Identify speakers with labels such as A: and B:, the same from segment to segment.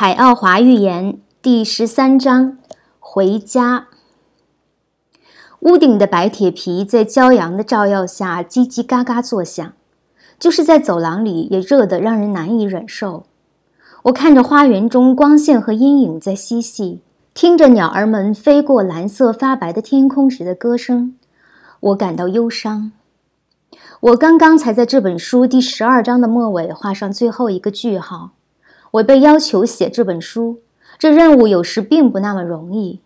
A: 海奥华寓言第十三章：回家。屋顶的白铁皮在骄阳的照耀下叽叽嘎嘎作响，就是在走廊里也热得让人难以忍受。我看着花园中光线和阴影在嬉戏，听着鸟儿们飞过蓝色发白的天空时的歌声，我感到忧伤。我刚刚才在这本书第十二章的末尾画上最后一个句号。我被要求写这本书，这任务有时并不那么容易。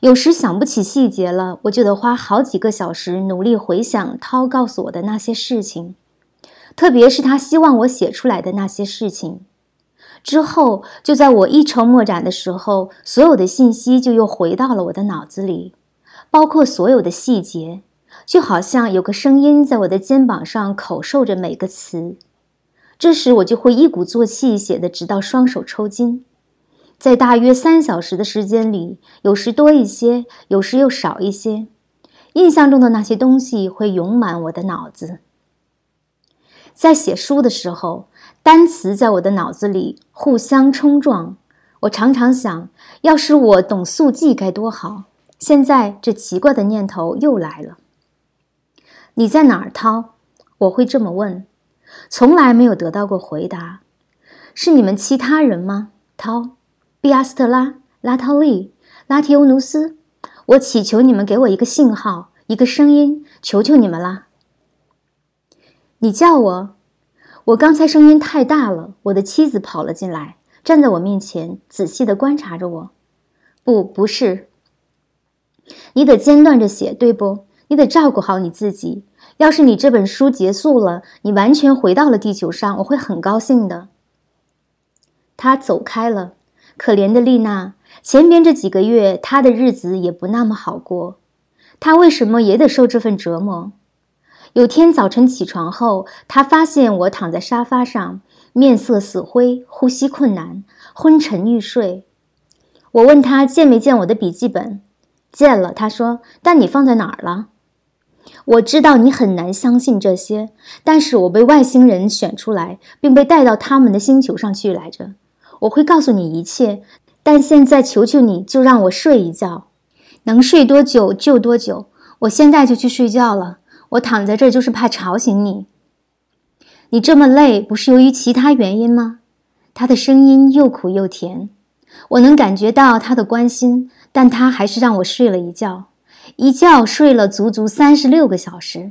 A: 有时想不起细节了，我就得花好几个小时努力回想涛告诉我的那些事情，特别是他希望我写出来的那些事情。之后，就在我一筹莫展的时候，所有的信息就又回到了我的脑子里，包括所有的细节，就好像有个声音在我的肩膀上口授着每个词。这时我就会一鼓作气写的，直到双手抽筋。在大约三小时的时间里，有时多一些，有时又少一些。印象中的那些东西会涌满我的脑子。在写书的时候，单词在我的脑子里互相冲撞。我常常想，要是我懂速记该多好。现在这奇怪的念头又来了。你在哪儿，涛？我会这么问。从来没有得到过回答，是你们其他人吗？涛、比阿斯特拉、拉涛利、拉提欧努斯，我祈求你们给我一个信号，一个声音，求求你们啦！你叫我，我刚才声音太大了。我的妻子跑了进来，站在我面前，仔细的观察着我。不，不是。你得间断着写，对不？你得照顾好你自己。要是你这本书结束了，你完全回到了地球上，我会很高兴的。他走开了，可怜的丽娜。前边这几个月，她的日子也不那么好过。她为什么也得受这份折磨？有天早晨起床后，她发现我躺在沙发上，面色死灰，呼吸困难，昏沉欲睡。我问她见没见我的笔记本？见了，她说。但你放在哪儿了？我知道你很难相信这些，但是我被外星人选出来，并被带到他们的星球上去来着。我会告诉你一切，但现在求求你就让我睡一觉，能睡多久就多久。我现在就去睡觉了。我躺在这儿就是怕吵醒你。你这么累，不是由于其他原因吗？他的声音又苦又甜，我能感觉到他的关心，但他还是让我睡了一觉。一觉睡了足足三十六个小时，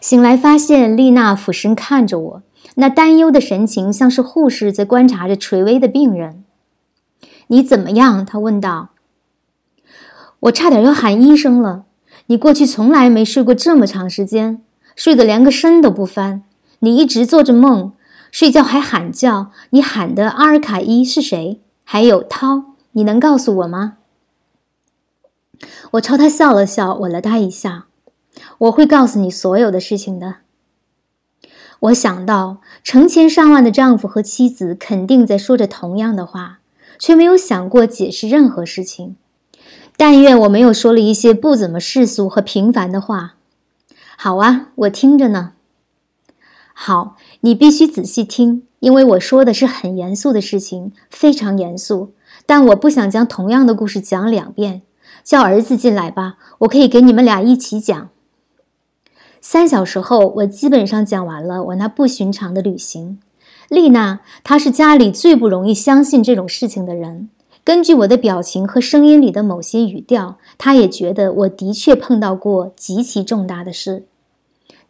A: 醒来发现丽娜俯身看着我，那担忧的神情像是护士在观察着垂危的病人。你怎么样？她问道。我差点要喊医生了。你过去从来没睡过这么长时间，睡得连个身都不翻。你一直做着梦，睡觉还喊叫。你喊的阿尔卡伊是谁？还有涛，你能告诉我吗？我朝他笑了笑，吻了他一下。我会告诉你所有的事情的。我想到成千上万的丈夫和妻子肯定在说着同样的话，却没有想过解释任何事情。但愿我没有说了一些不怎么世俗和平凡的话。好啊，我听着呢。好，你必须仔细听，因为我说的是很严肃的事情，非常严肃。但我不想将同样的故事讲两遍。叫儿子进来吧，我可以给你们俩一起讲。三小时后，我基本上讲完了我那不寻常的旅行。丽娜，她是家里最不容易相信这种事情的人。根据我的表情和声音里的某些语调，她也觉得我的确碰到过极其重大的事。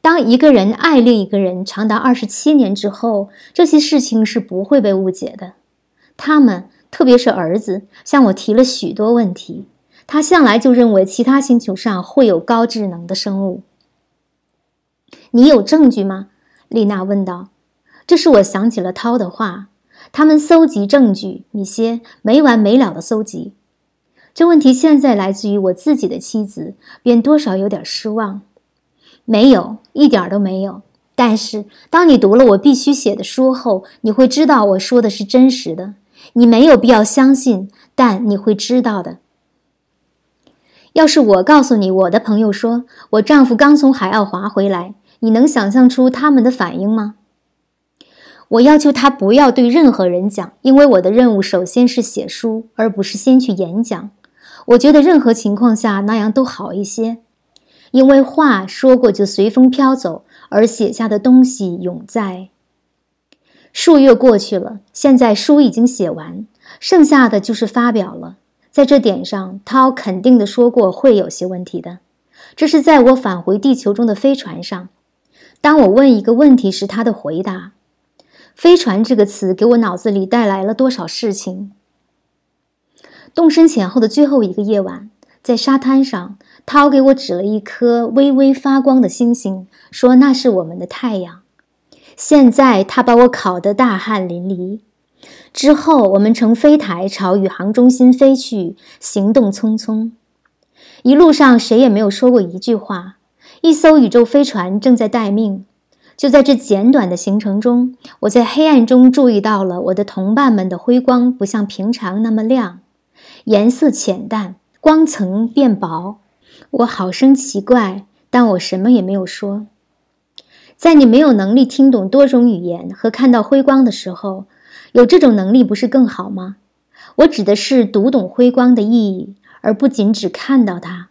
A: 当一个人爱另一个人长达二十七年之后，这些事情是不会被误解的。他们，特别是儿子，向我提了许多问题。他向来就认为其他星球上会有高智能的生物。你有证据吗？丽娜问道。这是我想起了涛的话。他们搜集证据，米歇，没完没了的搜集。这问题现在来自于我自己的妻子，便多少有点失望。没有，一点都没有。但是当你读了我必须写的书后，你会知道我说的是真实的。你没有必要相信，但你会知道的。要是我告诉你，我的朋友说我丈夫刚从海奥华回来，你能想象出他们的反应吗？我要求他不要对任何人讲，因为我的任务首先是写书，而不是先去演讲。我觉得任何情况下那样都好一些，因为话说过就随风飘走，而写下的东西永在。数月过去了，现在书已经写完，剩下的就是发表了。在这点上，涛肯定的说过会有些问题的。这是在我返回地球中的飞船上，当我问一个问题时，他的回答。飞船这个词给我脑子里带来了多少事情？动身前后的最后一个夜晚，在沙滩上，涛给我指了一颗微微发光的星星，说那是我们的太阳。现在他把我烤得大汗淋漓。之后，我们乘飞台朝宇航中心飞去，行动匆匆。一路上谁也没有说过一句话。一艘宇宙飞船正在待命。就在这简短的行程中，我在黑暗中注意到了我的同伴们的辉光不像平常那么亮，颜色浅淡，光层变薄。我好生奇怪，但我什么也没有说。在你没有能力听懂多种语言和看到辉光的时候，有这种能力不是更好吗？我指的是读懂辉光的意义，而不仅只看到它。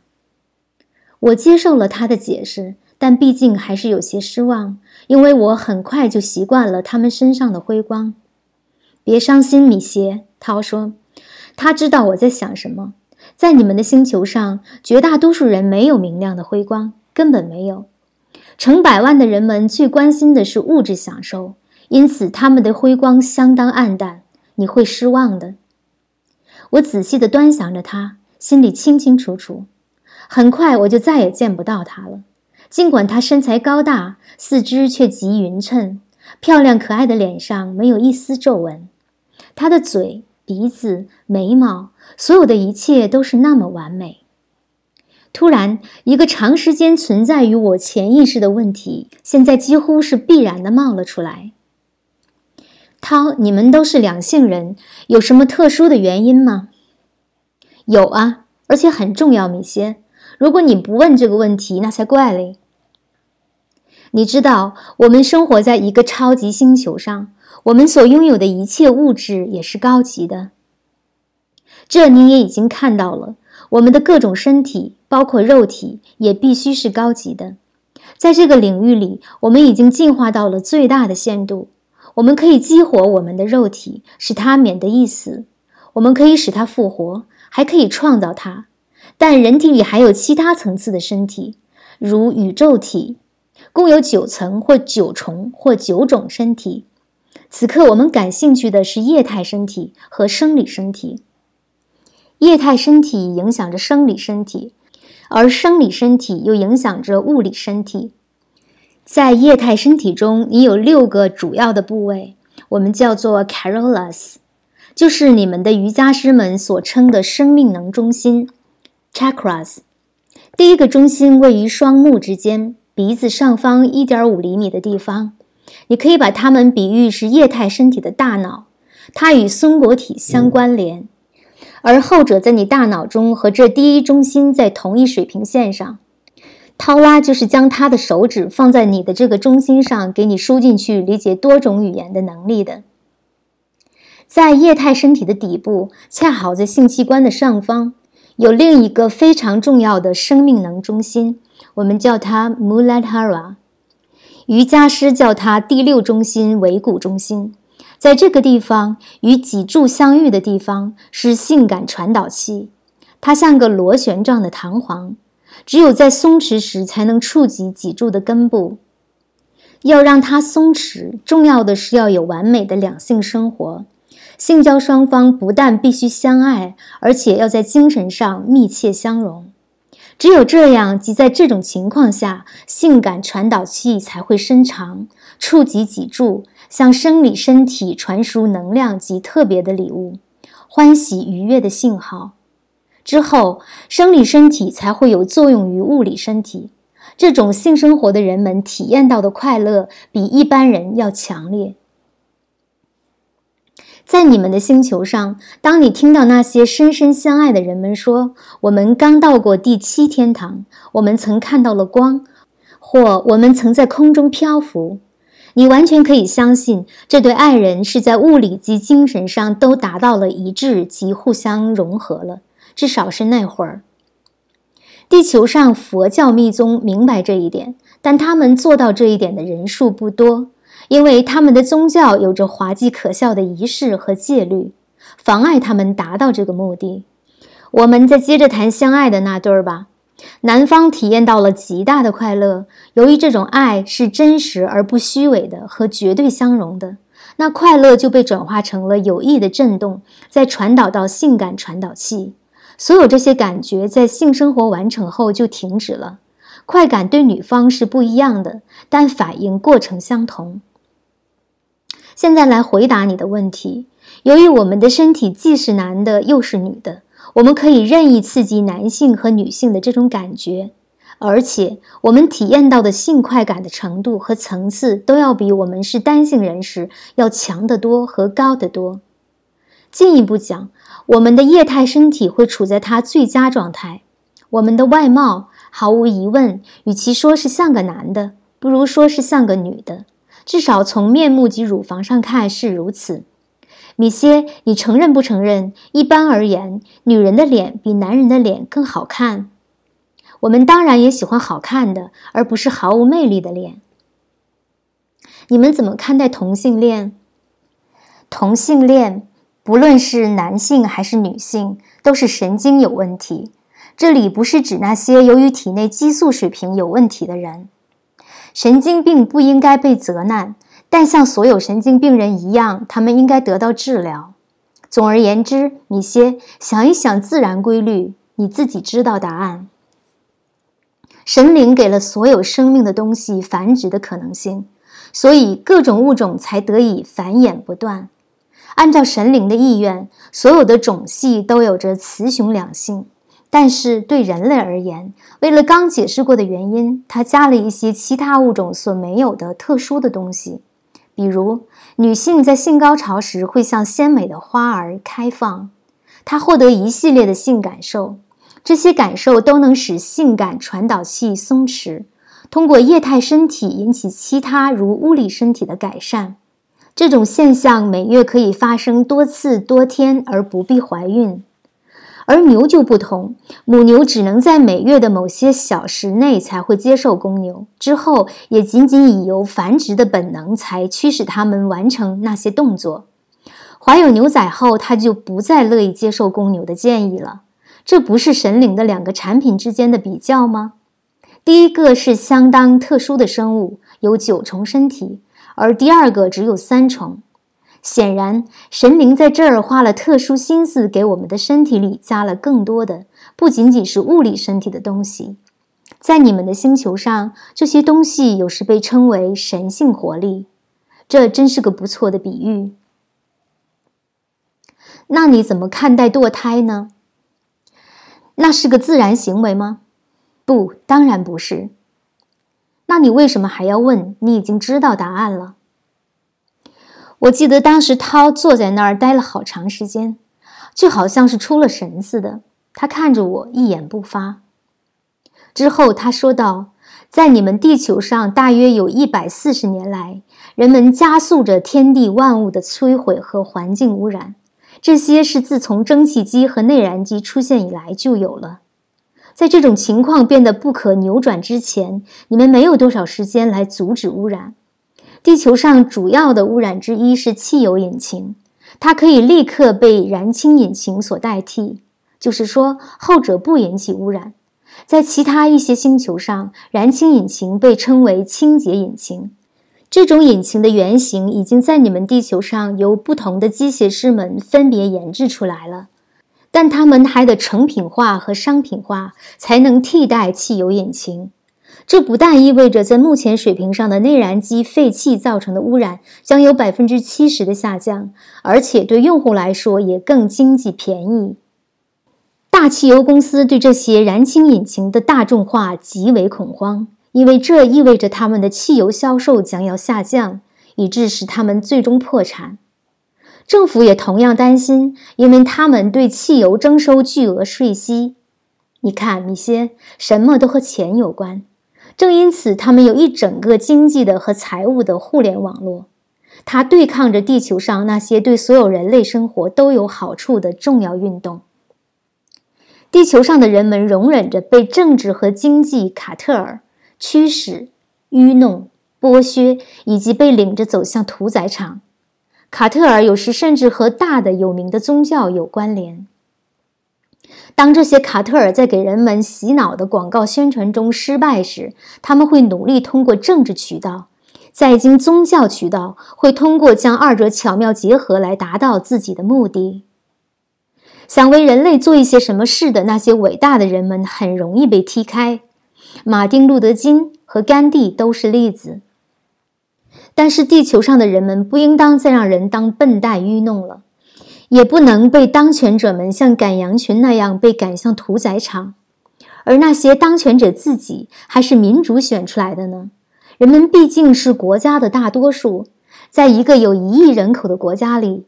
A: 我接受了他的解释。但毕竟还是有些失望，因为我很快就习惯了他们身上的辉光。别伤心，米歇，涛说。他知道我在想什么。在你们的星球上，绝大多数人没有明亮的辉光，根本没有。成百万的人们最关心的是物质享受，因此他们的辉光相当暗淡。你会失望的。我仔细地端详着他，心里清清楚楚。很快我就再也见不到他了。尽管他身材高大，四肢却极匀称，漂亮可爱的脸上没有一丝皱纹。他的嘴、鼻子、眉毛，所有的一切都是那么完美。突然，一个长时间存在于我潜意识的问题，现在几乎是必然的冒了出来。涛，你们都是两性人，有什么特殊的原因吗？有啊，而且很重要，米歇。如果你不问这个问题，那才怪嘞。你知道，我们生活在一个超级星球上，我们所拥有的一切物质也是高级的。这你也已经看到了，我们的各种身体，包括肉体，也必须是高级的。在这个领域里，我们已经进化到了最大的限度。我们可以激活我们的肉体，使它免得一死；我们可以使它复活，还可以创造它。但人体里还有其他层次的身体，如宇宙体，共有九层或九重或九种身体。此刻我们感兴趣的是液态身体和生理身体。液态身体影响着生理身体，而生理身体又影响着物理身体。在液态身体中，你有六个主要的部位，我们叫做 Carolas，就是你们的瑜伽师们所称的生命能中心。Chakras，第一个中心位于双目之间，鼻子上方一点五厘米的地方。你可以把它们比喻是液态身体的大脑，它与松果体相关联，而后者在你大脑中和这第一中心在同一水平线上。涛拉就是将他的手指放在你的这个中心上，给你输进去理解多种语言的能力的。在液态身体的底部，恰好在性器官的上方。有另一个非常重要的生命能中心，我们叫它 Muladhara，瑜伽师叫它第六中心尾骨中心。在这个地方与脊柱相遇的地方是性感传导器，它像个螺旋状的弹簧，只有在松弛时才能触及脊柱的根部。要让它松弛，重要的是要有完美的两性生活。性交双方不但必须相爱，而且要在精神上密切相融。只有这样，即在这种情况下，性感传导器才会伸长，触及脊柱，向生理身体传输能量及特别的礼物，欢喜愉悦的信号。之后，生理身体才会有作用于物理身体。这种性生活的人们体验到的快乐，比一般人要强烈。在你们的星球上，当你听到那些深深相爱的人们说“我们刚到过第七天堂，我们曾看到了光”，或“我们曾在空中漂浮”，你完全可以相信，这对爱人是在物理及精神上都达到了一致及互相融合了，至少是那会儿。地球上佛教密宗明白这一点，但他们做到这一点的人数不多，因为他们的宗教有着滑稽可笑的仪式和戒律，妨碍他们达到这个目的。我们再接着谈相爱的那对儿吧。男方体验到了极大的快乐，由于这种爱是真实而不虚伪的和绝对相容的，那快乐就被转化成了有益的震动，再传导到性感传导器。所有这些感觉在性生活完成后就停止了。快感对女方是不一样的，但反应过程相同。现在来回答你的问题：由于我们的身体既是男的又是女的，我们可以任意刺激男性和女性的这种感觉，而且我们体验到的性快感的程度和层次都要比我们是单性人时要强得多和高得多。进一步讲，我们的液态身体会处在它最佳状态。我们的外貌毫无疑问，与其说是像个男的，不如说是像个女的。至少从面目及乳房上看是如此。米歇，你承认不承认？一般而言，女人的脸比男人的脸更好看。我们当然也喜欢好看的，而不是毫无魅力的脸。你们怎么看待同性恋？同性恋。不论是男性还是女性，都是神经有问题。这里不是指那些由于体内激素水平有问题的人。神经病不应该被责难，但像所有神经病人一样，他们应该得到治疗。总而言之，米歇，想一想自然规律，你自己知道答案。神灵给了所有生命的东西繁殖的可能性，所以各种物种才得以繁衍不断。按照神灵的意愿，所有的种系都有着雌雄两性。但是对人类而言，为了刚解释过的原因，它加了一些其他物种所没有的特殊的东西。比如，女性在性高潮时会像鲜美的花儿开放，她获得一系列的性感受，这些感受都能使性感传导器松弛，通过液态身体引起其他如物理身体的改善。这种现象每月可以发生多次多天而不必怀孕，而牛就不同，母牛只能在每月的某些小时内才会接受公牛，之后也仅仅以由繁殖的本能才驱使它们完成那些动作。怀有牛仔后，它就不再乐意接受公牛的建议了。这不是神灵的两个产品之间的比较吗？第一个是相当特殊的生物，有九重身体。而第二个只有三重，显然神灵在这儿花了特殊心思，给我们的身体里加了更多的，不仅仅是物理身体的东西。在你们的星球上，这些东西有时被称为神性活力，这真是个不错的比喻。那你怎么看待堕胎呢？那是个自然行为吗？不，当然不是。那你为什么还要问？你已经知道答案了。我记得当时涛坐在那儿待了好长时间，就好像是出了神似的。他看着我，一言不发。之后他说道：“在你们地球上，大约有一百四十年来，人们加速着天地万物的摧毁和环境污染。这些是自从蒸汽机和内燃机出现以来就有了。”在这种情况变得不可扭转之前，你们没有多少时间来阻止污染。地球上主要的污染之一是汽油引擎，它可以立刻被燃氢引擎所代替，就是说后者不引起污染。在其他一些星球上，燃氢引擎被称为清洁引擎。这种引擎的原型已经在你们地球上由不同的机械师们分别研制出来了。但它们还得成品化和商品化，才能替代汽油引擎。这不但意味着在目前水平上的内燃机废气造成的污染将有百分之七十的下降，而且对用户来说也更经济便宜。大汽油公司对这些燃氢引擎的大众化极为恐慌，因为这意味着他们的汽油销售将要下降，以致使他们最终破产。政府也同样担心，因为他们对汽油征收巨额税息。你看，米歇，什么都和钱有关。正因此，他们有一整个经济的和财务的互联网络，它对抗着地球上那些对所有人类生活都有好处的重要运动。地球上的人们容忍着被政治和经济卡特尔驱使、愚弄、剥削，以及被领着走向屠宰场。卡特尔有时甚至和大的有名的宗教有关联。当这些卡特尔在给人们洗脑的广告宣传中失败时，他们会努力通过政治渠道，在经宗教渠道，会通过将二者巧妙结合来达到自己的目的。想为人类做一些什么事的那些伟大的人们很容易被踢开，马丁·路德·金和甘地都是例子。但是地球上的人们不应当再让人当笨蛋愚弄了。也不能被当权者们像赶羊群那样被赶向屠宰场，而那些当权者自己还是民主选出来的呢？人们毕竟是国家的大多数，在一个有一亿人口的国家里，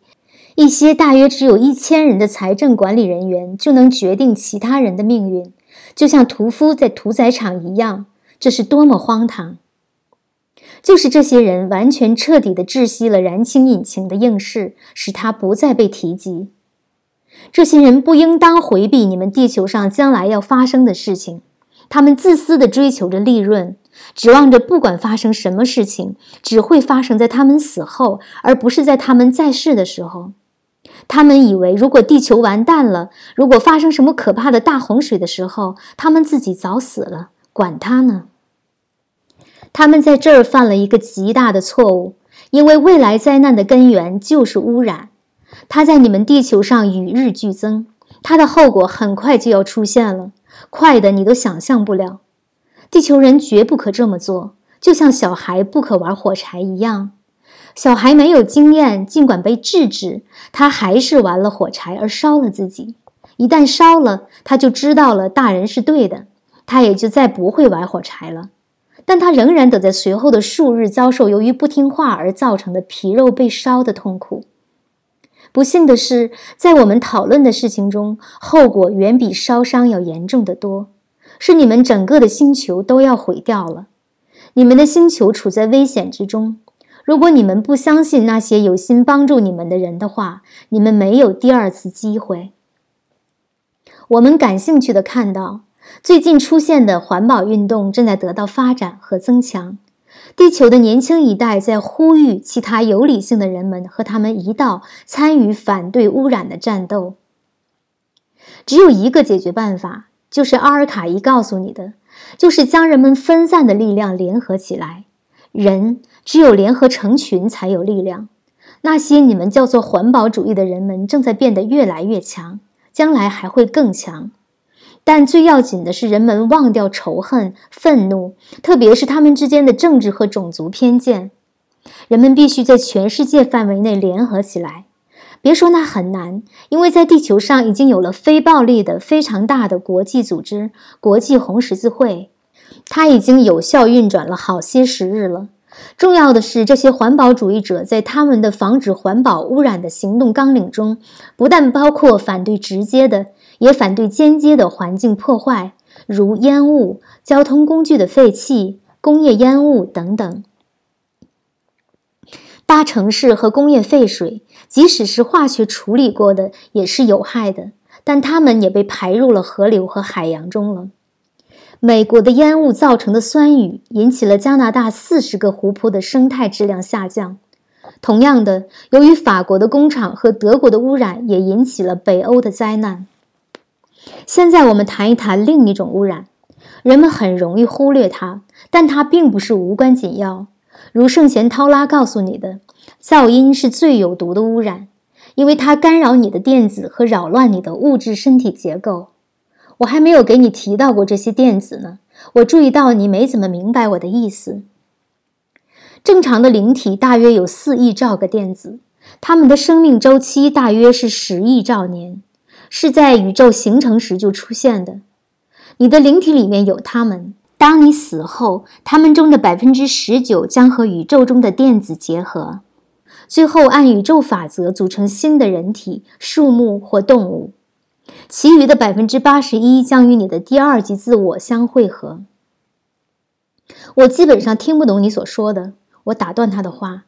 A: 一些大约只有一千人的财政管理人员就能决定其他人的命运，就像屠夫在屠宰场一样，这是多么荒唐！就是这些人完全彻底地窒息了燃氢引擎的应试，使它不再被提及。这些人不应当回避你们地球上将来要发生的事情，他们自私地追求着利润，指望着不管发生什么事情，只会发生在他们死后，而不是在他们在世的时候。他们以为，如果地球完蛋了，如果发生什么可怕的大洪水的时候，他们自己早死了，管他呢。他们在这儿犯了一个极大的错误，因为未来灾难的根源就是污染，它在你们地球上与日俱增，它的后果很快就要出现了，快的你都想象不了。地球人绝不可这么做，就像小孩不可玩火柴一样。小孩没有经验，尽管被制止，他还是玩了火柴而烧了自己。一旦烧了，他就知道了大人是对的，他也就再不会玩火柴了。但他仍然得在随后的数日遭受由于不听话而造成的皮肉被烧的痛苦。不幸的是，在我们讨论的事情中，后果远比烧伤要严重的多。是你们整个的星球都要毁掉了，你们的星球处在危险之中。如果你们不相信那些有心帮助你们的人的话，你们没有第二次机会。我们感兴趣的看到。最近出现的环保运动正在得到发展和增强，地球的年轻一代在呼吁其他有理性的人们和他们一道参与反对污染的战斗。只有一个解决办法，就是阿尔卡伊告诉你的，就是将人们分散的力量联合起来。人只有联合成群才有力量。那些你们叫做环保主义的人们正在变得越来越强，将来还会更强。但最要紧的是，人们忘掉仇恨、愤怒，特别是他们之间的政治和种族偏见。人们必须在全世界范围内联合起来。别说那很难，因为在地球上已经有了非暴力的非常大的国际组织——国际红十字会，它已经有效运转了好些时日了。重要的是，这些环保主义者在他们的防止环保污染的行动纲领中，不但包括反对直接的。也反对间接的环境破坏，如烟雾、交通工具的废气、工业烟雾等等。大城市和工业废水，即使是化学处理过的，也是有害的，但它们也被排入了河流和海洋中了。美国的烟雾造成的酸雨，引起了加拿大四十个湖泊的生态质量下降。同样的，由于法国的工厂和德国的污染，也引起了北欧的灾难。现在我们谈一谈另一种污染，人们很容易忽略它，但它并不是无关紧要。如圣贤涛拉告诉你的，噪音是最有毒的污染，因为它干扰你的电子和扰乱你的物质身体结构。我还没有给你提到过这些电子呢，我注意到你没怎么明白我的意思。正常的灵体大约有四亿兆个电子，它们的生命周期大约是十亿兆年。是在宇宙形成时就出现的，你的灵体里面有它们。当你死后，它们中的百分之十九将和宇宙中的电子结合，最后按宇宙法则组成新的人体、树木或动物。其余的百分之八十一将与你的第二级自我相汇合。我基本上听不懂你所说的。我打断他的话。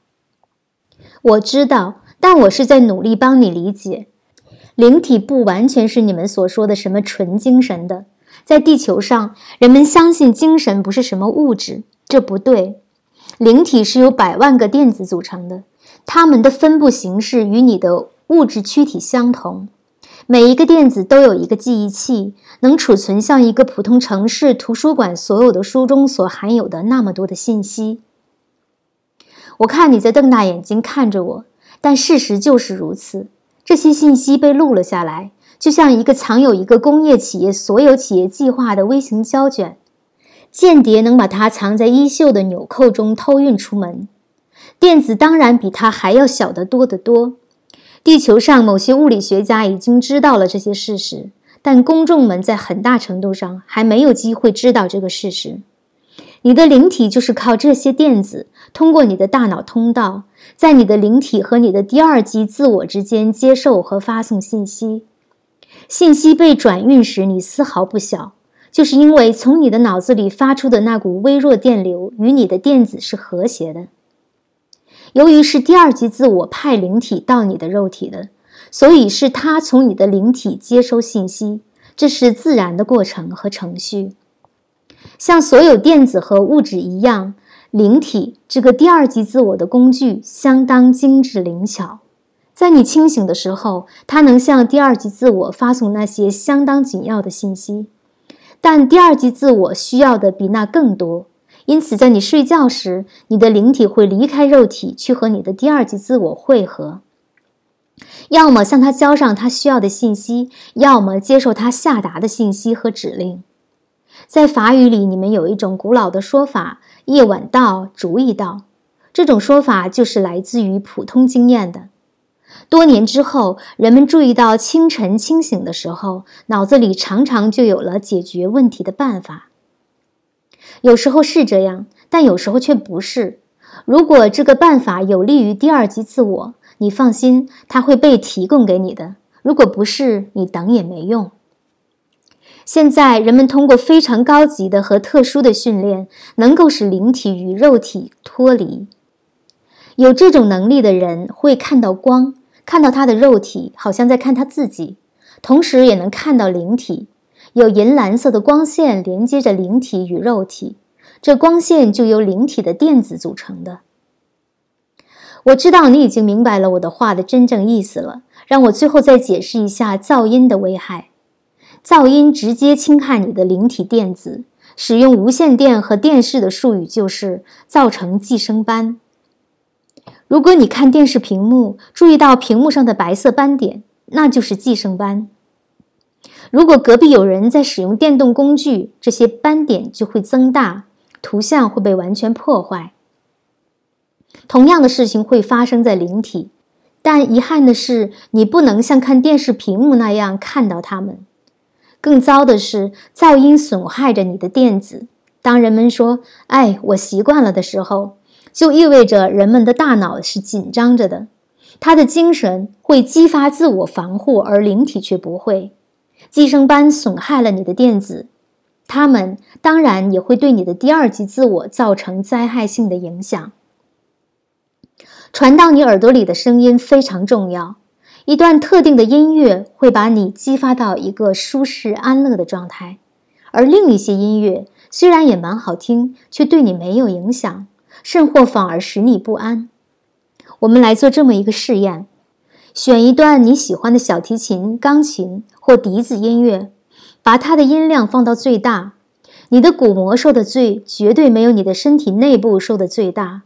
A: 我知道，但我是在努力帮你理解。灵体不完全是你们所说的什么纯精神的。在地球上，人们相信精神不是什么物质，这不对。灵体是由百万个电子组成的，它们的分布形式与你的物质躯体相同。每一个电子都有一个记忆器，能储存像一个普通城市图书馆所有的书中所含有的那么多的信息。我看你在瞪大眼睛看着我，但事实就是如此。这些信息被录了下来。就像一个藏有一个工业企业所有企业计划的微型胶卷，间谍能把它藏在衣袖的纽扣中偷运出门。电子当然比它还要小得多得多。地球上某些物理学家已经知道了这些事实，但公众们在很大程度上还没有机会知道这个事实。你的灵体就是靠这些电子通过你的大脑通道，在你的灵体和你的第二级自我之间接受和发送信息。信息被转运时，你丝毫不晓，就是因为从你的脑子里发出的那股微弱电流与你的电子是和谐的。由于是第二级自我派灵体到你的肉体的，所以是它从你的灵体接收信息，这是自然的过程和程序。像所有电子和物质一样，灵体这个第二级自我的工具相当精致灵巧。在你清醒的时候，它能向第二级自我发送那些相当紧要的信息，但第二级自我需要的比那更多。因此，在你睡觉时，你的灵体会离开肉体去和你的第二级自我汇合，要么向他交上他需要的信息，要么接受他下达的信息和指令。在法语里，你们有一种古老的说法：“夜晚到，主意到。”这种说法就是来自于普通经验的。多年之后，人们注意到清晨清醒的时候，脑子里常常就有了解决问题的办法。有时候是这样，但有时候却不是。如果这个办法有利于第二级自我，你放心，它会被提供给你的；如果不是，你等也没用。现在，人们通过非常高级的和特殊的训练，能够使灵体与肉体脱离。有这种能力的人会看到光。看到他的肉体，好像在看他自己，同时也能看到灵体。有银蓝色的光线连接着灵体与肉体，这光线就由灵体的电子组成的。我知道你已经明白了我的话的真正意思了。让我最后再解释一下噪音的危害。噪音直接侵害你的灵体电子。使用无线电和电视的术语就是造成寄生斑。如果你看电视屏幕，注意到屏幕上的白色斑点，那就是寄生斑。如果隔壁有人在使用电动工具，这些斑点就会增大，图像会被完全破坏。同样的事情会发生在灵体，但遗憾的是，你不能像看电视屏幕那样看到它们。更糟的是，噪音损害着你的电子。当人们说“哎，我习惯了”的时候，就意味着人们的大脑是紧张着的，他的精神会激发自我防护，而灵体却不会。寄生斑损害了你的电子，它们当然也会对你的第二级自我造成灾害性的影响。传到你耳朵里的声音非常重要，一段特定的音乐会把你激发到一个舒适安乐的状态，而另一些音乐虽然也蛮好听，却对你没有影响。甚或反而使你不安。我们来做这么一个试验：选一段你喜欢的小提琴、钢琴或笛子音乐，把它的音量放到最大。你的鼓膜受的罪绝对没有你的身体内部受的最大。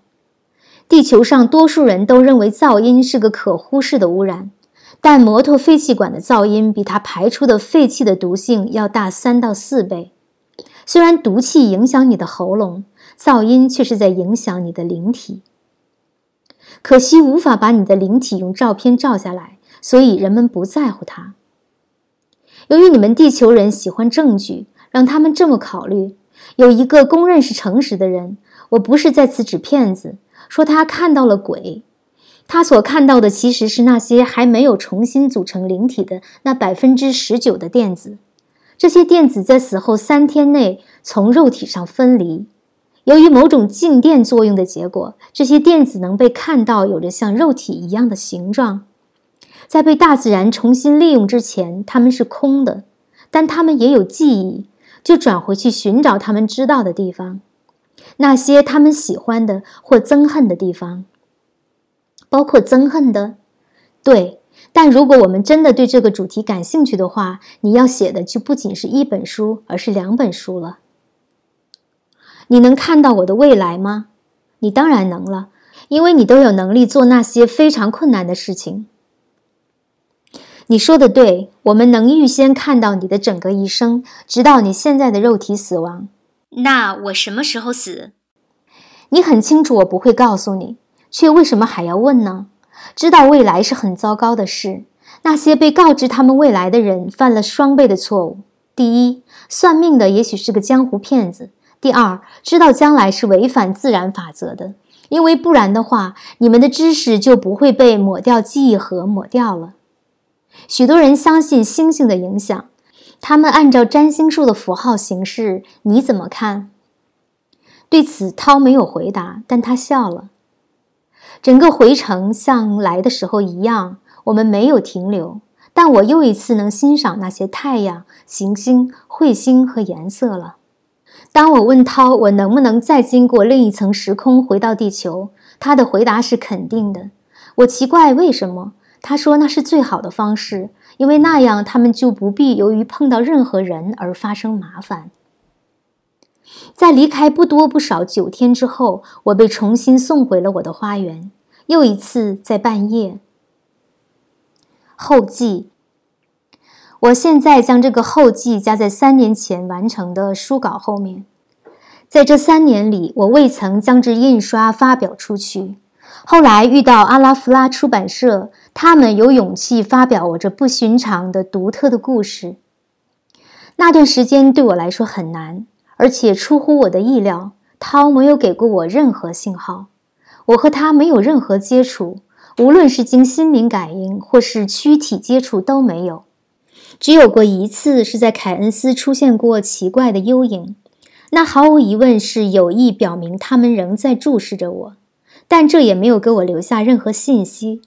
A: 地球上多数人都认为噪音是个可忽视的污染，但摩托废气管的噪音比它排出的废气的毒性要大三到四倍。虽然毒气影响你的喉咙。噪音却是在影响你的灵体。可惜无法把你的灵体用照片照下来，所以人们不在乎它。由于你们地球人喜欢证据，让他们这么考虑。有一个公认是诚实的人，我不是在此指骗子，说他看到了鬼。他所看到的其实是那些还没有重新组成灵体的那百分之十九的电子。这些电子在死后三天内从肉体上分离。由于某种静电作用的结果，这些电子能被看到有着像肉体一样的形状。在被大自然重新利用之前，它们是空的，但它们也有记忆，就转回去寻找他们知道的地方，那些他们喜欢的或憎恨的地方，包括憎恨的。对，但如果我们真的对这个主题感兴趣的话，你要写的就不仅是一本书，而是两本书了。你能看到我的未来吗？你当然能了，因为你都有能力做那些非常困难的事情。你说的对，我们能预先看到你的整个一生，直到你现在的肉体死亡。
B: 那我什么时候死？
A: 你很清楚我不会告诉你，却为什么还要问呢？知道未来是很糟糕的事。那些被告知他们未来的人犯了双倍的错误：第一，算命的也许是个江湖骗子；第二，知道将来是违反自然法则的，因为不然的话，你们的知识就不会被抹掉记忆盒抹掉了。许多人相信星星的影响，他们按照占星术的符号行事。你怎么看？对此，涛没有回答，但他笑了。整个回程像来的时候一样，我们没有停留。但我又一次能欣赏那些太阳、行星、彗星和颜色了。当我问涛我能不能再经过另一层时空回到地球，他的回答是肯定的。我奇怪为什么。他说：“那是最好的方式，因为那样他们就不必由于碰到任何人而发生麻烦。”在离开不多不少九天之后，我被重新送回了我的花园。又一次在半夜。后记：我现在将这个后记加在三年前完成的书稿后面。在这三年里，我未曾将之印刷发表出去。后来遇到阿拉弗拉出版社，他们有勇气发表我这不寻常的、独特的故事。那段时间对我来说很难，而且出乎我的意料。涛没有给过我任何信号，我和他没有任何接触，无论是经心灵感应或是躯体接触都没有。只有过一次是在凯恩斯出现过奇怪的幽影，那毫无疑问是有意表明他们仍在注视着我。但这也没有给我留下任何信息。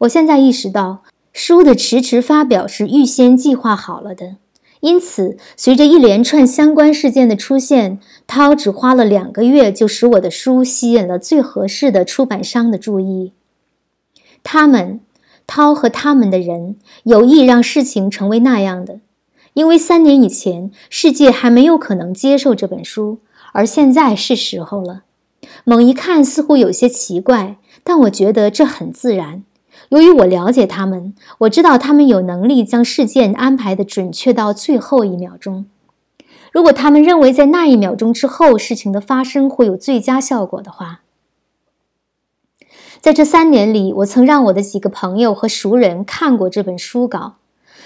A: 我现在意识到，书的迟迟发表是预先计划好了的。因此，随着一连串相关事件的出现，涛只花了两个月就使我的书吸引了最合适的出版商的注意。他们，涛和他们的人有意让事情成为那样的，因为三年以前世界还没有可能接受这本书，而现在是时候了。猛一看似乎有些奇怪，但我觉得这很自然。由于我了解他们，我知道他们有能力将事件安排的准确到最后一秒钟。如果他们认为在那一秒钟之后事情的发生会有最佳效果的话，在这三年里，我曾让我的几个朋友和熟人看过这本书稿。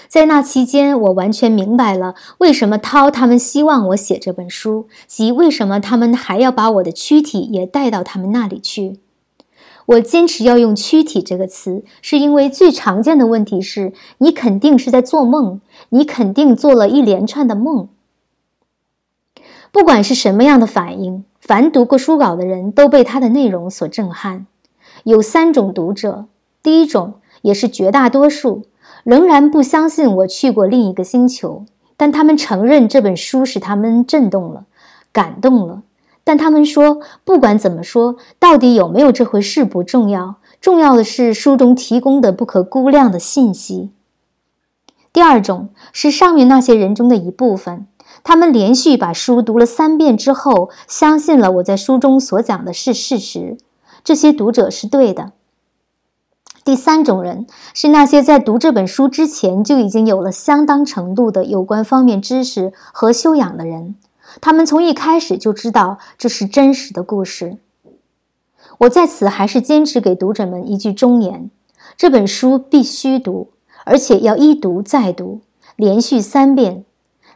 A: 在那期间，我完全明白了为什么涛他们希望我写这本书，及为什么他们还要把我的躯体也带到他们那里去。我坚持要用“躯体”这个词，是因为最常见的问题是你肯定是在做梦，你肯定做了一连串的梦。不管是什么样的反应，凡读过书稿的人都被它的内容所震撼。有三种读者，第一种也是绝大多数。仍然不相信我去过另一个星球，但他们承认这本书使他们震动了、感动了。但他们说，不管怎么说，到底有没有这回事不重要，重要的是书中提供的不可估量的信息。第二种是上面那些人中的一部分，他们连续把书读了三遍之后，相信了我在书中所讲的是事实。这些读者是对的。第三种人是那些在读这本书之前就已经有了相当程度的有关方面知识和修养的人，他们从一开始就知道这是真实的故事。我在此还是坚持给读者们一句忠言：这本书必须读，而且要一读再读，连续三遍。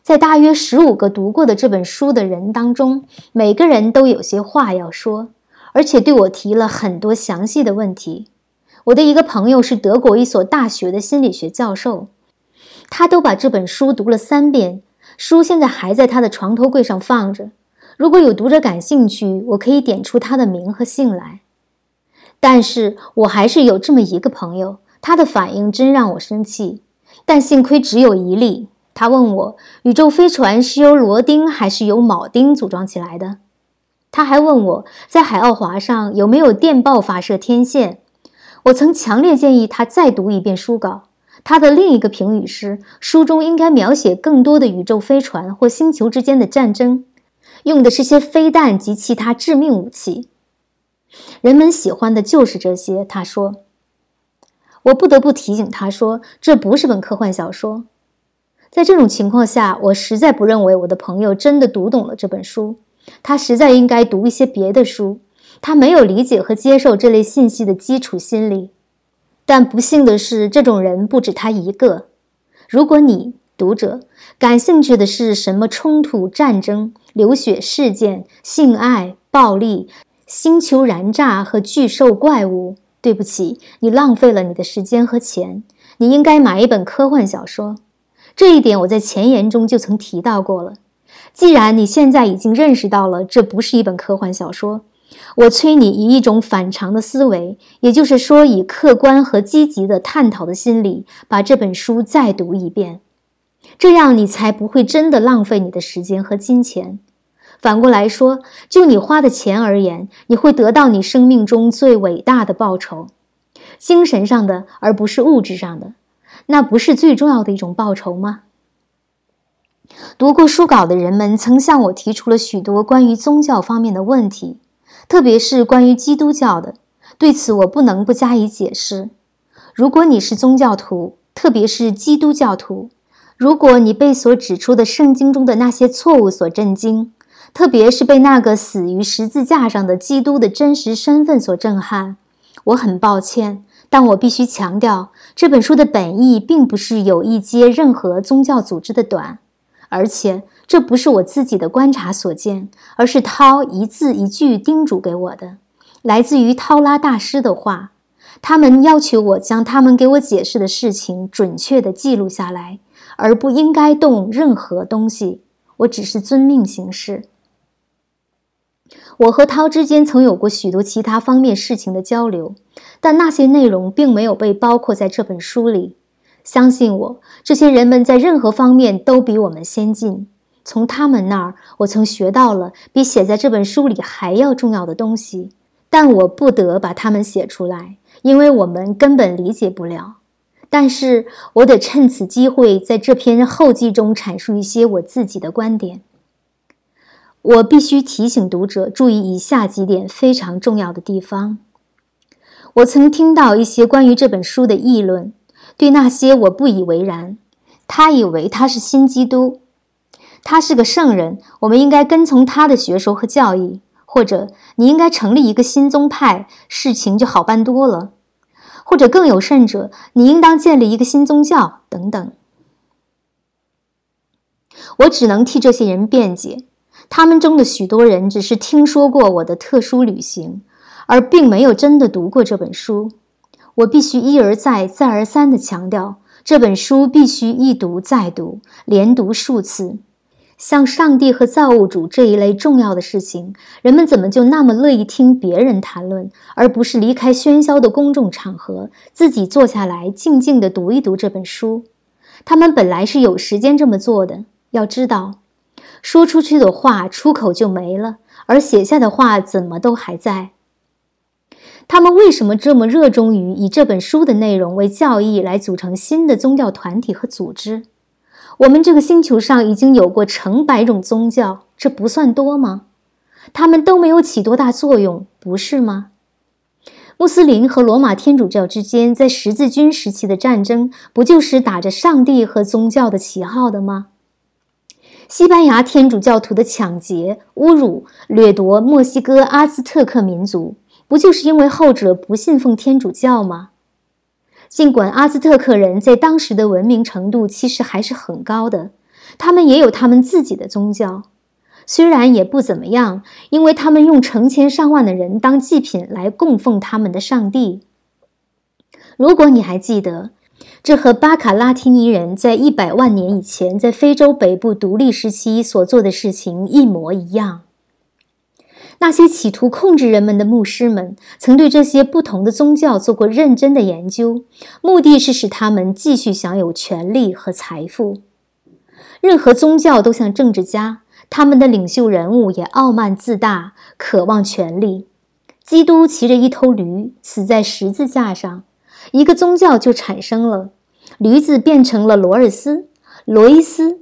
A: 在大约十五个读过的这本书的人当中，每个人都有些话要说，而且对我提了很多详细的问题。我的一个朋友是德国一所大学的心理学教授，他都把这本书读了三遍，书现在还在他的床头柜上放着。如果有读者感兴趣，我可以点出他的名和姓来。但是我还是有这么一个朋友，他的反应真让我生气。但幸亏只有一例。他问我，宇宙飞船是由螺钉还是由铆钉组装起来的？他还问我在海奥华上有没有电报发射天线。我曾强烈建议他再读一遍书稿。他的另一个评语是：书中应该描写更多的宇宙飞船或星球之间的战争，用的是些飞弹及其他致命武器。人们喜欢的就是这些。他说。我不得不提醒他说，这不是本科幻小说。在这种情况下，我实在不认为我的朋友真的读懂了这本书。他实在应该读一些别的书。他没有理解和接受这类信息的基础心理。但不幸的是，这种人不止他一个。如果你读者感兴趣的是什么冲突、战争、流血事件、性爱、暴力、星球燃炸和巨兽怪物，对不起，你浪费了你的时间和钱。你应该买一本科幻小说。这一点我在前言中就曾提到过了。既然你现在已经认识到了这不是一本科幻小说，我催你以一种反常的思维，也就是说以客观和积极的探讨的心理，把这本书再读一遍。这样你才不会真的浪费你的时间和金钱。反过来说，就你花的钱而言，你会得到你生命中最伟大的报酬，精神上的，而不是物质上的。那不是最重要的一种报酬吗？读过书稿的人们曾向我提出了许多关于宗教方面的问题，特别是关于基督教的。对此，我不能不加以解释。如果你是宗教徒，特别是基督教徒，如果你被所指出的圣经中的那些错误所震惊，特别是被那个死于十字架上的基督的真实身份所震撼，我很抱歉，但我必须强调，这本书的本意并不是有意揭任何宗教组织的短，而且这不是我自己的观察所见，而是涛一字一句叮嘱给我的，来自于涛拉大师的话。他们要求我将他们给我解释的事情准确地记录下来，而不应该动任何东西。我只是遵命行事。我和涛之间曾有过许多其他方面事情的交流，但那些内容并没有被包括在这本书里。相信我，这些人们在任何方面都比我们先进。从他们那儿，我曾学到了比写在这本书里还要重要的东西，但我不得把它们写出来，因为我们根本理解不了。但是我得趁此机会，在这篇后记中阐述一些我自己的观点。我必须提醒读者注意以下几点非常重要的地方。我曾听到一些关于这本书的议论，对那些我不以为然。他以为他是新基督，他是个圣人，我们应该跟从他的学说和教义，或者你应该成立一个新宗派，事情就好办多了，或者更有甚者，你应当建立一个新宗教等等。我只能替这些人辩解。他们中的许多人只是听说过我的特殊旅行，而并没有真的读过这本书。我必须一而再、再而三地强调，这本书必须一读再读，连读数次。像上帝和造物主这一类重要的事情，人们怎么就那么乐意听别人谈论，而不是离开喧嚣的公众场合，自己坐下来静静地读一读这本书？他们本来是有时间这么做的。要知道。说出去的话出口就没了，而写下的话怎么都还在。他们为什么这么热衷于以这本书的内容为教义来组成新的宗教团体和组织？我们这个星球上已经有过成百种宗教，这不算多吗？他们都没有起多大作用，不是吗？穆斯林和罗马天主教之间在十字军时期的战争，不就是打着上帝和宗教的旗号的吗？西班牙天主教徒的抢劫、侮辱、掠夺墨西哥阿兹特克民族，不就是因为后者不信奉天主教吗？尽管阿兹特克人在当时的文明程度其实还是很高的，他们也有他们自己的宗教，虽然也不怎么样，因为他们用成千上万的人当祭品来供奉他们的上帝。如果你还记得。这和巴卡拉提尼人在一百万年以前在非洲北部独立时期所做的事情一模一样。那些企图控制人们的牧师们，曾对这些不同的宗教做过认真的研究，目的是使他们继续享有权力和财富。任何宗教都像政治家，他们的领袖人物也傲慢自大，渴望权力。基督骑着一头驴死在十字架上，一个宗教就产生了，驴子变成了罗尔斯、罗伊斯，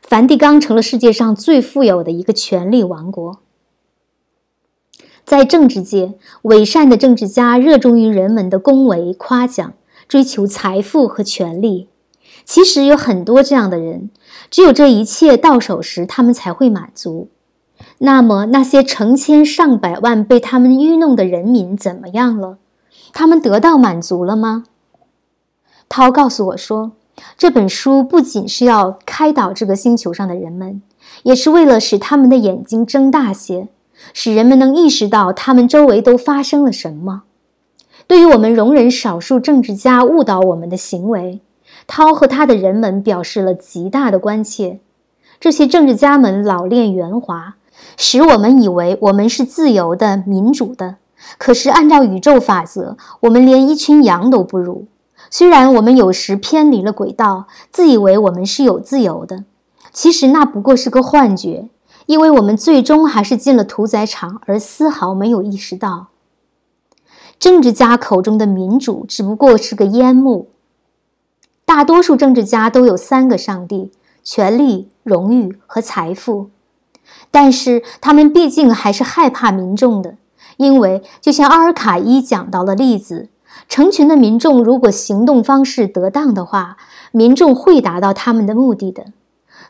A: 梵蒂冈成了世界上最富有的一个权力王国。在政治界，伪善的政治家热衷于人们的恭维、夸奖，追求财富和权力。其实有很多这样的人，只有这一切到手时，他们才会满足。那么，那些成千上百万被他们愚弄的人民怎么样了？他们得到满足了吗？涛告诉我说，这本书不仅是要开导这个星球上的人们，也是为了使他们的眼睛睁大些。使人们能意识到他们周围都发生了什么。对于我们容忍少数政治家误导我们的行为，涛和他的人们表示了极大的关切。这些政治家们老练圆滑，使我们以为我们是自由的、民主的。可是按照宇宙法则，我们连一群羊都不如。虽然我们有时偏离了轨道，自以为我们是有自由的，其实那不过是个幻觉。因为我们最终还是进了屠宰场，而丝毫没有意识到，政治家口中的民主只不过是个烟幕。大多数政治家都有三个上帝：权力、荣誉和财富。但是他们毕竟还是害怕民众的，因为就像阿尔卡伊讲到的例子，成群的民众如果行动方式得当的话，民众会达到他们的目的的。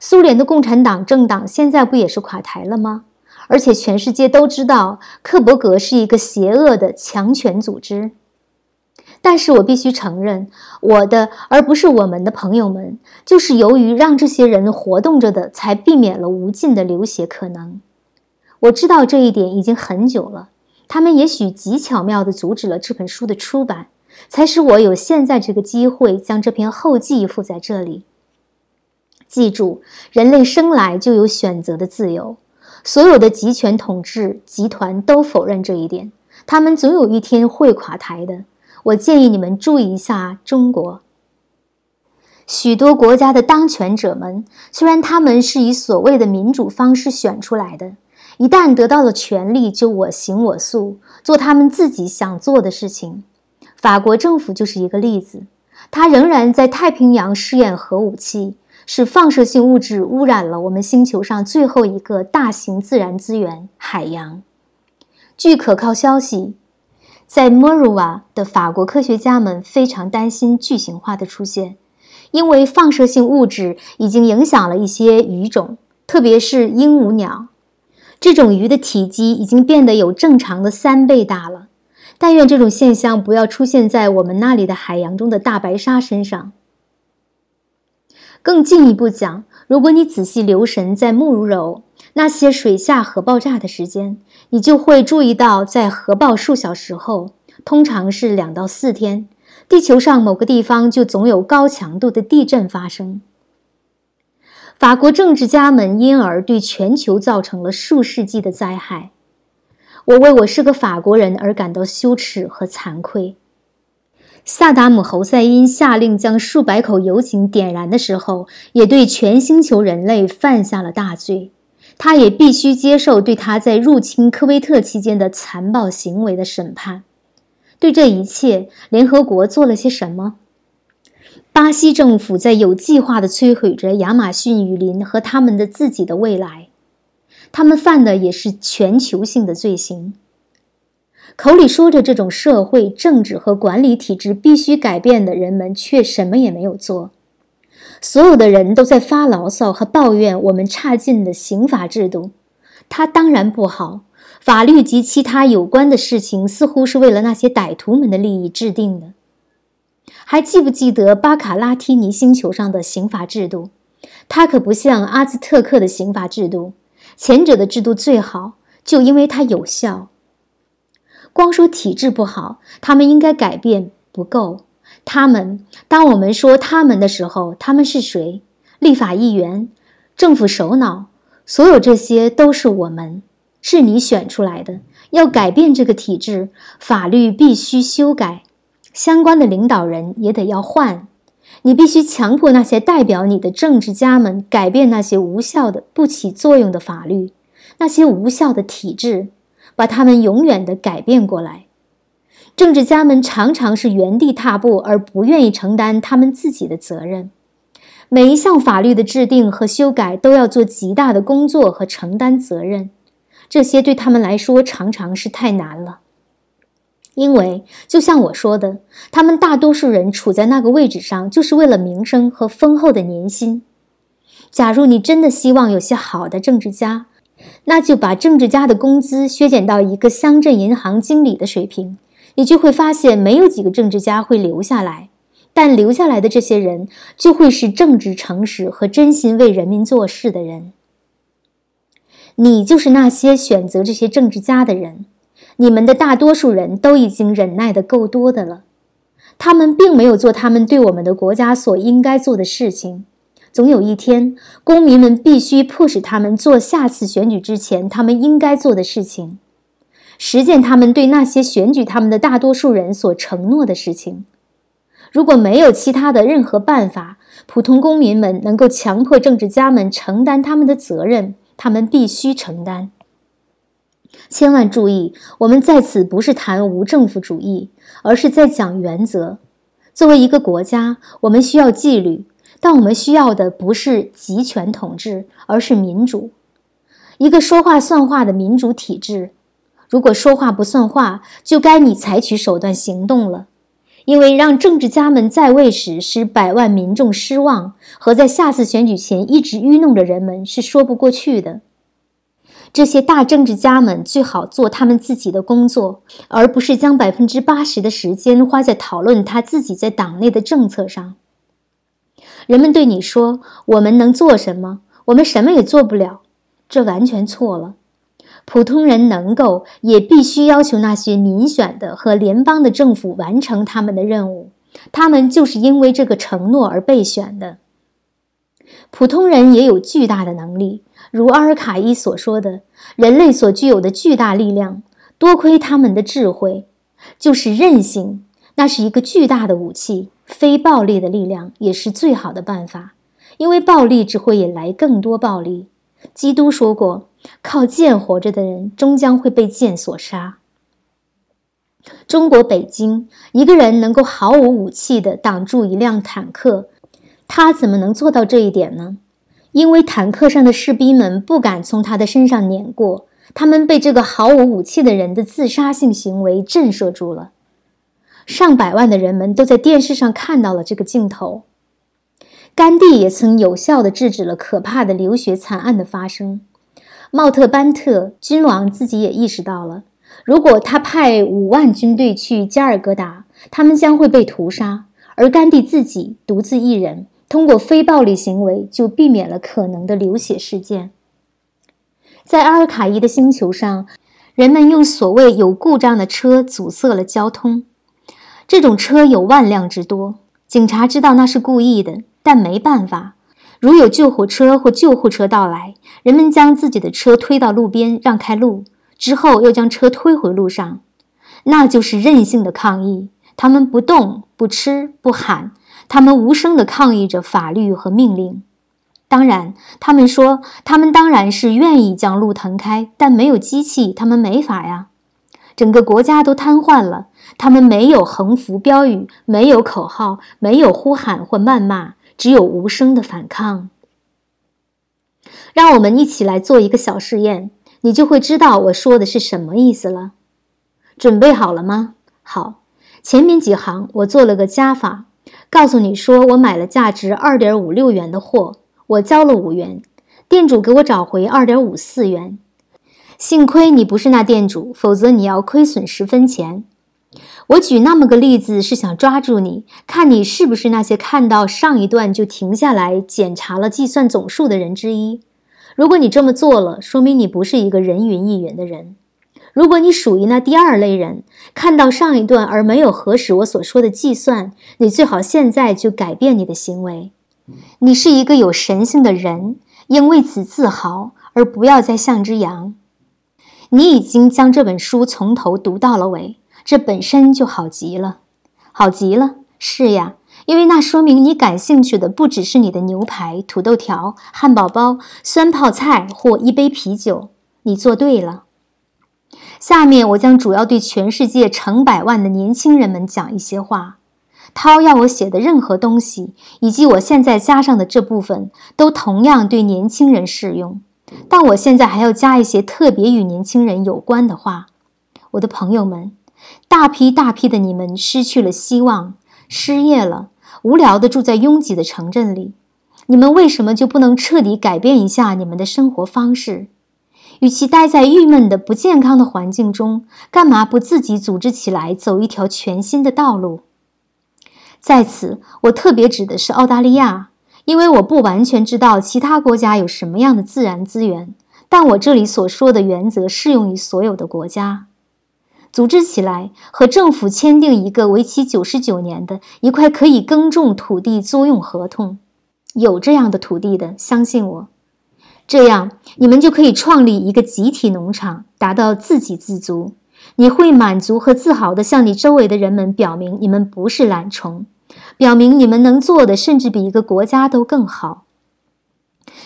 A: 苏联的共产党政党现在不也是垮台了吗？而且全世界都知道克伯格是一个邪恶的强权组织。但是我必须承认，我的而不是我们的朋友们，就是由于让这些人活动着的，才避免了无尽的流血可能。我知道这一点已经很久了，他们也许极巧妙地阻止了这本书的出版，才使我有现在这个机会将这篇后记附在这里。记住，人类生来就有选择的自由。所有的集权统治集团都否认这一点。他们总有一天会垮台的。我建议你们注意一下中国。许多国家的当权者们，虽然他们是以所谓的民主方式选出来的，一旦得到了权力，就我行我素，做他们自己想做的事情。法国政府就是一个例子。他仍然在太平洋试验核武器。是放射性物质污染了我们星球上最后一个大型自然资源——海洋。据可靠消息，在莫鲁瓦的法国科学家们非常担心巨型化的出现，因为放射性物质已经影响了一些鱼种，特别是鹦鹉鸟。这种鱼的体积已经变得有正常的三倍大了。但愿这种现象不要出现在我们那里的海洋中的大白鲨身上。更进一步讲，如果你仔细留神在木如柔那些水下核爆炸的时间，你就会注意到，在核爆数小时后，通常是两到四天，地球上某个地方就总有高强度的地震发生。法国政治家们因而对全球造成了数世纪的灾害。我为我是个法国人而感到羞耻和惭愧。萨达姆侯赛因下令将数百口油井点燃的时候，也对全星球人类犯下了大罪。他也必须接受对他在入侵科威特期间的残暴行为的审判。对这一切，联合国做了些什么？巴西政府在有计划地摧毁着亚马逊雨林和他们的自己的未来。他们犯的也是全球性的罪行。口里说着这种社会、政治和管理体制必须改变的人们，却什么也没有做。所有的人都在发牢骚和抱怨我们差劲的刑法制度，它当然不好。法律及其他有关的事情似乎是为了那些歹徒们的利益制定的。还记不记得巴卡拉提尼星球上的刑法制度？它可不像阿兹特克的刑法制度，前者的制度最好，就因为它有效。光说体制不好，他们应该改变不够。他们，当我们说他们的时候，他们是谁？立法议员、政府首脑，所有这些都是我们。是你选出来的。要改变这个体制，法律必须修改，相关的领导人也得要换。你必须强迫那些代表你的政治家们改变那些无效的、不起作用的法律，那些无效的体制，把他们永远的改变过来。政治家们常常是原地踏步，而不愿意承担他们自己的责任。每一项法律的制定和修改都要做极大的工作和承担责任，这些对他们来说常常是太难了。因为就像我说的，他们大多数人处在那个位置上，就是为了名声和丰厚的年薪。假如你真的希望有些好的政治家，那就把政治家的工资削减到一个乡镇银行经理的水平，你就会发现没有几个政治家会留下来。但留下来的这些人，就会是正直、诚实和真心为人民做事的人。你就是那些选择这些政治家的人。你们的大多数人都已经忍耐的够多的了。他们并没有做他们对我们的国家所应该做的事情。总有一天，公民们必须迫使他们做下次选举之前他们应该做的事情，实践他们对那些选举他们的大多数人所承诺的事情。如果没有其他的任何办法，普通公民们能够强迫政治家们承担他们的责任，他们必须承担。千万注意，我们在此不是谈无政府主义，而是在讲原则。作为一个国家，我们需要纪律，但我们需要的不是集权统治，而是民主，一个说话算话的民主体制。如果说话不算话，就该你采取手段行动了。因为让政治家们在位时使百万民众失望，和在下次选举前一直愚弄着人们是说不过去的。这些大政治家们最好做他们自己的工作，而不是将百分之八十的时间花在讨论他自己在党内的政策上。人们对你说：“我们能做什么？我们什么也做不了。”这完全错了。普通人能够，也必须要求那些民选的和联邦的政府完成他们的任务。他们就是因为这个承诺而被选的。普通人也有巨大的能力，如阿尔卡伊所说的，人类所具有的巨大力量，多亏他们的智慧，就是韧性。那是一个巨大的武器。非暴力的力量也是最好的办法，因为暴力只会引来更多暴力。基督说过。靠剑活着的人，终将会被剑所杀。中国北京，一个人能够毫无武器地挡住一辆坦克，他怎么能做到这一点呢？因为坦克上的士兵们不敢从他的身上碾过，他们被这个毫无武器的人的自杀性行为震慑住了。上百万的人们都在电视上看到了这个镜头。甘地也曾有效地制止了可怕的流血惨案的发生。茂特班特君王自己也意识到了，如果他派五万军队去加尔各答，他们将会被屠杀，而甘地自己独自一人，通过非暴力行为就避免了可能的流血事件。在阿尔卡伊的星球上，人们用所谓有故障的车阻塞了交通，这种车有万辆之多。警察知道那是故意的，但没办法。如有救护车或救护车到来，人们将自己的车推到路边，让开路，之后又将车推回路上，那就是任性的抗议。他们不动、不吃、不喊，他们无声地抗议着法律和命令。当然，他们说，他们当然是愿意将路腾开，但没有机器，他们没法呀。整个国家都瘫痪了，他们没有横幅标语，没有口号，没有呼喊或谩骂。只有无声的反抗。让我们一起来做一个小试验，你就会知道我说的是什么意思了。准备好了吗？好，前面几行我做了个加法，告诉你说我买了价值二点五六元的货，我交了五元，店主给我找回二点五四元。幸亏你不是那店主，否则你要亏损十分钱。我举那么个例子，是想抓住你，看你是不是那些看到上一段就停下来检查了计算总数的人之一。如果你这么做了，说明你不是一个人云亦云的人。如果你属于那第二类人，看到上一段而没有核实我所说的计算，你最好现在就改变你的行为。你是一个有神性的人，应为此自豪，而不要再像只羊。你已经将这本书从头读到了尾，这本身就好极了，好极了。是呀，因为那说明你感兴趣的不只是你的牛排、土豆条、汉堡包、酸泡菜或一杯啤酒。你做对了。下面我将主要对全世界成百万的年轻人们讲一些话。涛要我写的任何东西，以及我现在加上的这部分，都同样对年轻人适用。但我现在还要加一些特别与年轻人有关的话。我的朋友们，大批大批的你们失去了希望。失业了，无聊的住在拥挤的城镇里，你们为什么就不能彻底改变一下你们的生活方式？与其待在郁闷的不健康的环境中，干嘛不自己组织起来走一条全新的道路？在此，我特别指的是澳大利亚，因为我不完全知道其他国家有什么样的自然资源，但我这里所说的原则适用于所有的国家。组织起来，和政府签订一个为期九十九年的一块可以耕种土地租用合同。有这样的土地的，相信我，这样你们就可以创立一个集体农场，达到自给自足。你会满足和自豪地向你周围的人们表明，你们不是懒虫，表明你们能做的甚至比一个国家都更好。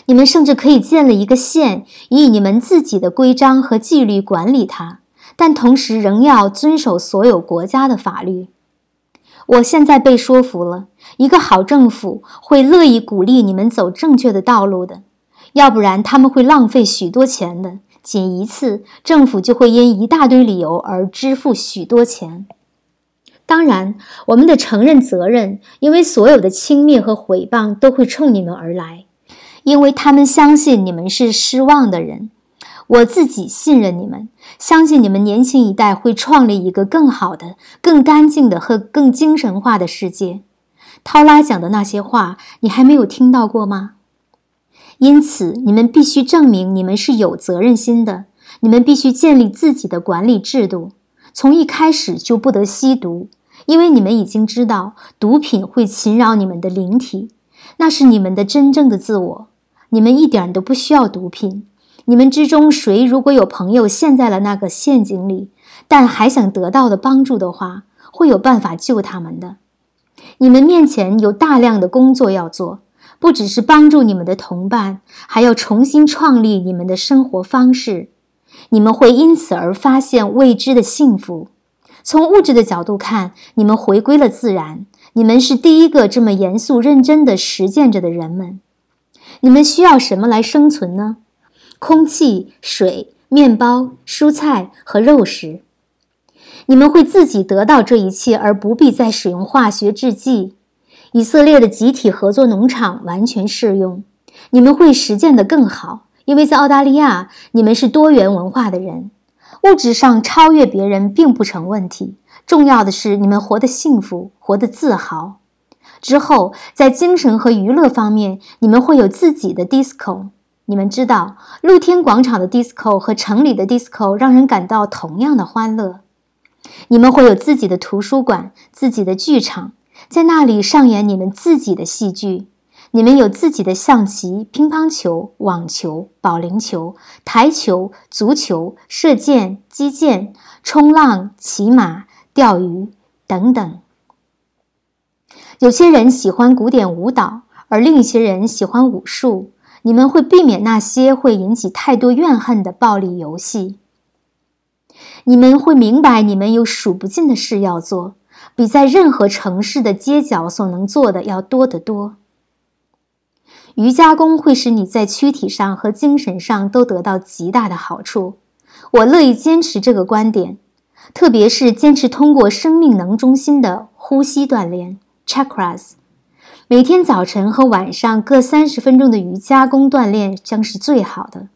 A: 你们甚至可以建立一个县，以你们自己的规章和纪律管理它。但同时仍要遵守所有国家的法律。我现在被说服了，一个好政府会乐意鼓励你们走正确的道路的，要不然他们会浪费许多钱的。仅一次，政府就会因一大堆理由而支付许多钱。当然，我们得承认责任，因为所有的轻蔑和毁谤都会冲你们而来，因为他们相信你们是失望的人。我自己信任你们，相信你们年轻一代会创立一个更好的、更干净的和更精神化的世界。涛拉讲的那些话，你还没有听到过吗？因此，你们必须证明你们是有责任心的。你们必须建立自己的管理制度，从一开始就不得吸毒，因为你们已经知道毒品会侵扰你们的灵体，那是你们的真正的自我。你们一点都不需要毒品。你们之中谁如果有朋友陷在了那个陷阱里，但还想得到的帮助的话，会有办法救他们的。你们面前有大量的工作要做，不只是帮助你们的同伴，还要重新创立你们的生活方式。你们会因此而发现未知的幸福。从物质的角度看，你们回归了自然。你们是第一个这么严肃认真地实践着的人们。你们需要什么来生存呢？空气、水、面包、蔬菜和肉食，你们会自己得到这一切，而不必再使用化学制剂。以色列的集体合作农场完全适用。你们会实践得更好，因为在澳大利亚，你们是多元文化的人，物质上超越别人并不成问题。重要的是，你们活得幸福，活得自豪。之后，在精神和娱乐方面，你们会有自己的 disco。你们知道，露天广场的 disco 和城里的 disco 让人感到同样的欢乐。你们会有自己的图书馆、自己的剧场，在那里上演你们自己的戏剧。你们有自己的象棋、乒乓球、网球、保龄球、台球、足球、射箭、击剑、冲浪、骑马、钓鱼等等。有些人喜欢古典舞蹈，而另一些人喜欢武术。你们会避免那些会引起太多怨恨的暴力游戏。你们会明白，你们有数不尽的事要做，比在任何城市的街角所能做的要多得多。瑜伽功会使你在躯体上和精神上都得到极大的好处。我乐意坚持这个观点，特别是坚持通过生命能中心的呼吸锻炼 （chakras）。每天早晨和晚上各三十分钟的瑜伽功锻炼将是最好的。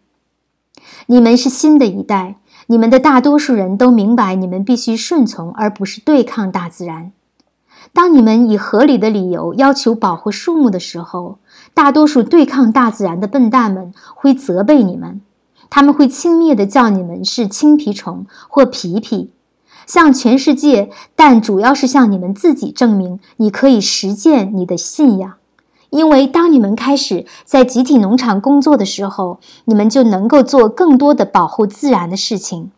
A: 你们是新的一代，你们的大多数人都明白，你们必须顺从而不是对抗大自然。当你们以合理的理由要求保护树木的时候，大多数对抗大自然的笨蛋们会责备你们，他们会轻蔑地叫你们是青皮虫或皮皮。向全世界，但主要是向你们自己证明，你可以实践你的信仰，因为当你们开始在集体农场工作的时候，你们就能够做更多的保护自然的事情。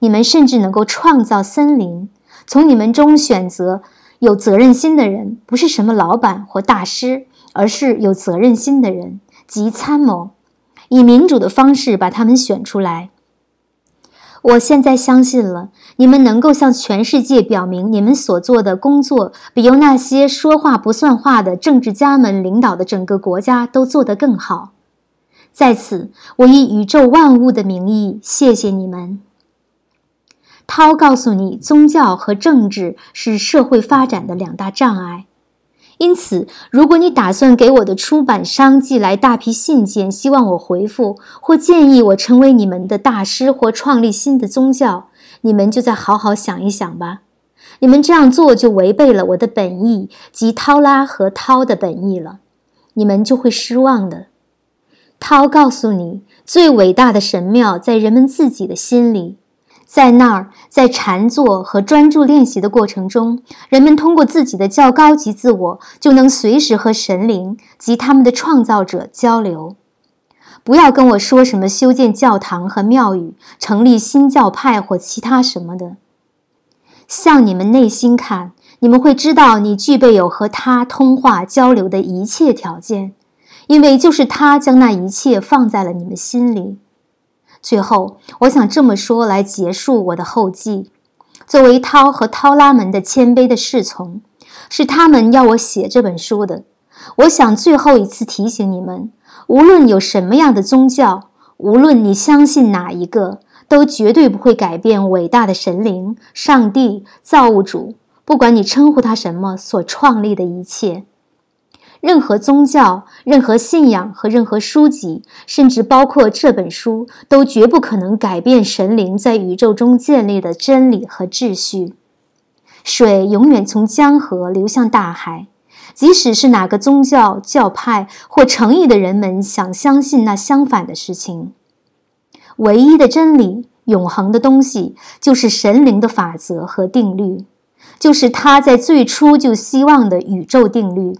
A: 你们甚至能够创造森林。从你们中选择有责任心的人，不是什么老板或大师，而是有责任心的人及参谋，以民主的方式把他们选出来。我现在相信了，你们能够向全世界表明，你们所做的工作比由那些说话不算话的政治家们领导的整个国家都做得更好。在此，我以宇宙万物的名义谢谢你们。涛告诉你，宗教和政治是社会发展的两大障碍。因此，如果你打算给我的出版商寄来大批信件，希望我回复，或建议我成为你们的大师或创立新的宗教，你们就再好好想一想吧。你们这样做就违背了我的本意及涛拉和涛的本意了，你们就会失望的。涛告诉你，最伟大的神庙在人们自己的心里。在那儿，在禅坐和专注练习的过程中，人们通过自己的较高级自我，就能随时和神灵及他们的创造者交流。不要跟我说什么修建教堂和庙宇、成立新教派或其他什么的。向你们内心看，你们会知道你具备有和他通话交流的一切条件，因为就是他将那一切放在了你们心里。最后，我想这么说来结束我的后记。作为涛和涛拉们的谦卑的侍从，是他们要我写这本书的。我想最后一次提醒你们：无论有什么样的宗教，无论你相信哪一个，都绝对不会改变伟大的神灵、上帝、造物主，不管你称呼他什么，所创立的一切。任何宗教、任何信仰和任何书籍，甚至包括这本书，都绝不可能改变神灵在宇宙中建立的真理和秩序。水永远从江河流向大海，即使是哪个宗教、教派或诚意的人们想相信那相反的事情。唯一的真理、永恒的东西，就是神灵的法则和定律，就是他在最初就希望的宇宙定律。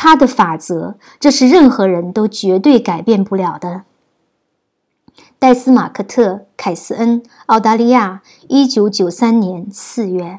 A: 他的法则，这是任何人都绝对改变不了的。戴斯·马克特·凯斯恩，澳大利亚，一九九三年四月。